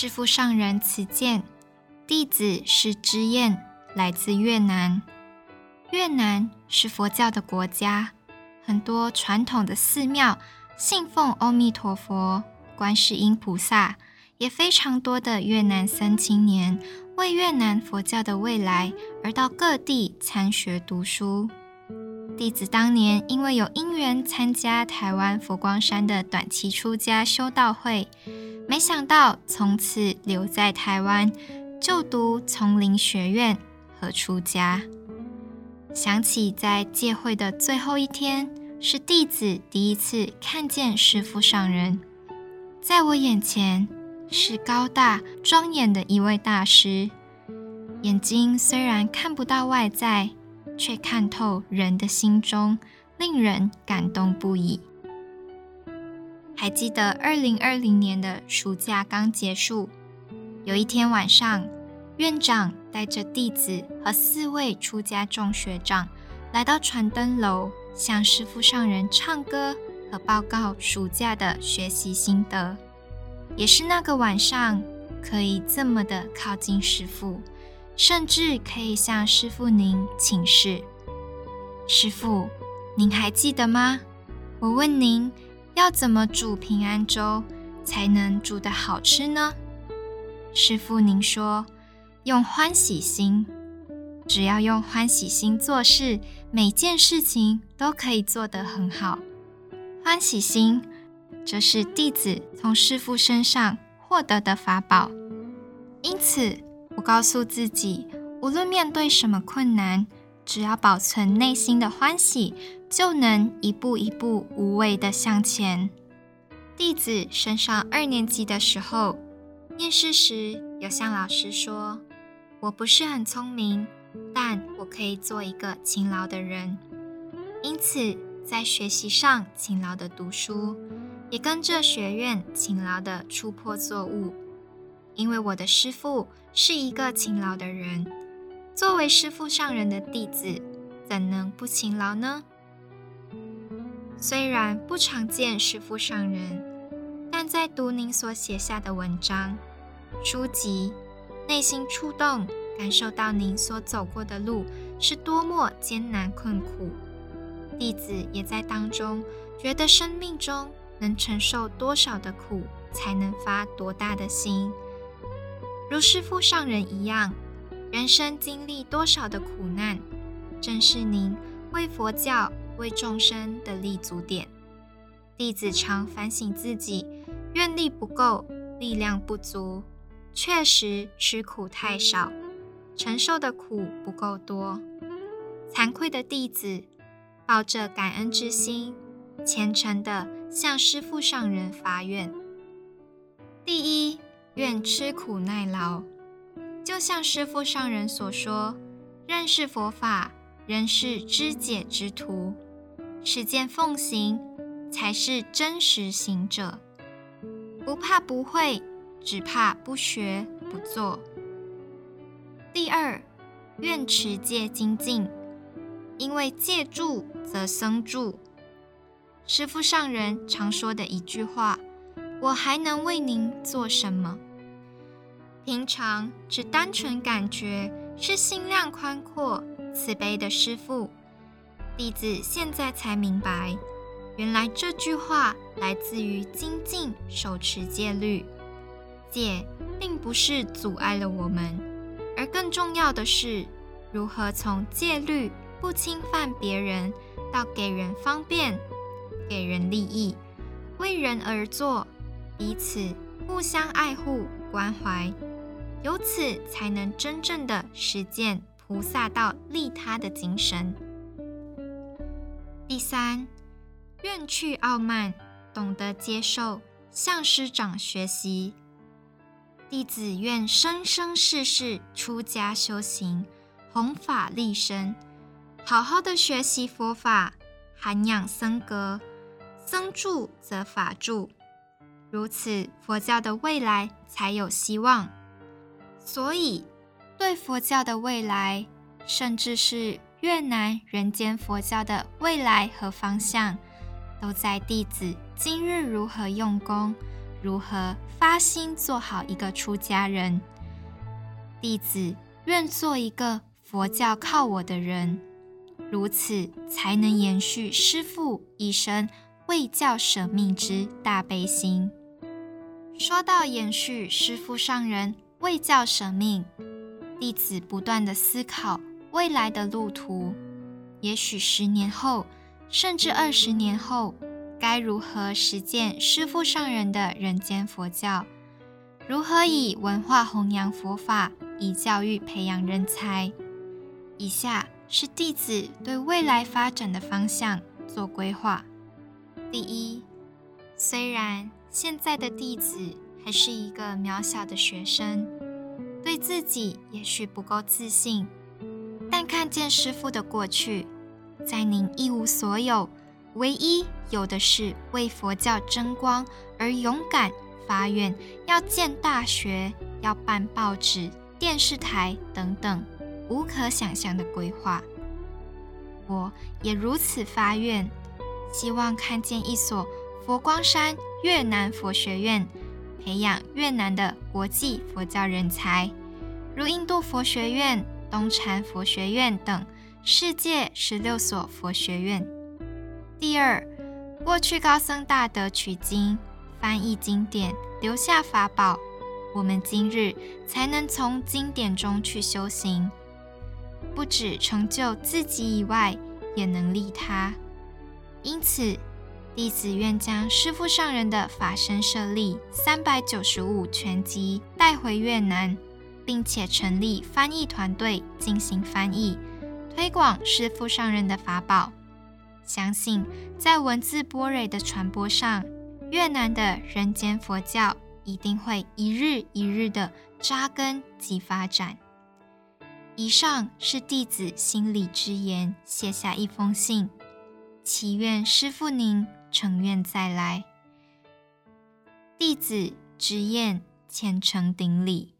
师父上人此见，弟子是知燕，来自越南。越南是佛教的国家，很多传统的寺庙信奉阿弥陀佛、观世音菩萨，也非常多的越南僧青年为越南佛教的未来而到各地参学读书。弟子当年因为有因缘参加台湾佛光山的短期出家修道会，没想到从此留在台湾就读丛林学院和出家。想起在戒会的最后一天，是弟子第一次看见师父上人，在我眼前是高大庄严的一位大师，眼睛虽然看不到外在。却看透人的心中，令人感动不已。还记得二零二零年的暑假刚结束，有一天晚上，院长带着弟子和四位出家众学长来到传灯楼，向师父上人唱歌和报告暑假的学习心得。也是那个晚上，可以这么的靠近师父。甚至可以向师傅您请示。师傅，您还记得吗？我问您，要怎么煮平安粥才能煮得好吃呢？师傅，您说用欢喜心，只要用欢喜心做事，每件事情都可以做得很好。欢喜心，这是弟子从师傅身上获得的法宝，因此。我告诉自己，无论面对什么困难，只要保存内心的欢喜，就能一步一步无畏的向前。弟子升上二年级的时候，面试时有向老师说：“我不是很聪明，但我可以做一个勤劳的人。”因此，在学习上勤劳的读书，也跟着学院勤劳的出破作物。因为我的师父是一个勤劳的人，作为师父上人的弟子，怎能不勤劳呢？虽然不常见师父上人，但在读您所写下的文章、书籍，内心触动，感受到您所走过的路是多么艰难困苦，弟子也在当中觉得生命中能承受多少的苦，才能发多大的心。如师父上人一样，人生经历多少的苦难，正是您为佛教、为众生的立足点。弟子常反省自己，愿力不够，力量不足，确实吃苦太少，承受的苦不够多。惭愧的弟子，抱着感恩之心，虔诚地向师父上人发愿。第一。愿吃苦耐劳，就像师父上人所说：“认识佛法，仍是知解之徒；实践奉行，才是真实行者。不怕不会，只怕不学不做。”第二，愿持戒精进，因为戒住则生住。师父上人常说的一句话：“我还能为您做什么？”平常只单纯感觉是心量宽阔、慈悲的师父，弟子现在才明白，原来这句话来自于精进手持戒律。戒并不是阻碍了我们，而更重要的是如何从戒律不侵犯别人，到给人方便、给人利益，为人而做，彼此互相爱护关怀。由此才能真正的实践菩萨道利他的精神。第三，愿去傲慢，懂得接受，向师长学习。弟子愿生生世世出家修行，弘法利生，好好的学习佛法，涵养僧格，僧住则法住，如此佛教的未来才有希望。所以，对佛教的未来，甚至是越南人间佛教的未来和方向，都在弟子今日如何用功，如何发心做好一个出家人。弟子愿做一个佛教靠我的人，如此才能延续师父一生为教舍命之大悲心。说到延续师父上人为教舍命，弟子不断的思考未来的路途，也许十年后，甚至二十年后，该如何实践师父上人的人间佛教？如何以文化弘扬佛法？以教育培养人才。以下是弟子对未来发展的方向做规划。第一，虽然现在的弟子还是一个渺小的学生，对自己也许不够自信，但看见师父的过去，在您一无所有，唯一有的是为佛教争光而勇敢发愿，要建大学，要办报纸。电视台等等，无可想象的规划。我也如此发愿，希望看见一所佛光山越南佛学院，培养越南的国际佛教人才，如印度佛学院、东禅佛学院等世界十六所佛学院。第二，过去高僧大德取经、翻译经典，留下法宝。我们今日才能从经典中去修行，不止成就自己以外，也能利他。因此，弟子愿将师父上人的法身舍利三百九十五全集带回越南，并且成立翻译团队进行翻译，推广师父上人的法宝。相信在文字波蕊的传播上，越南的人间佛教。一定会一日一日的扎根及发展。以上是弟子心里之言，写下一封信，祈愿师父您成愿再来。弟子执愿虔诚顶礼。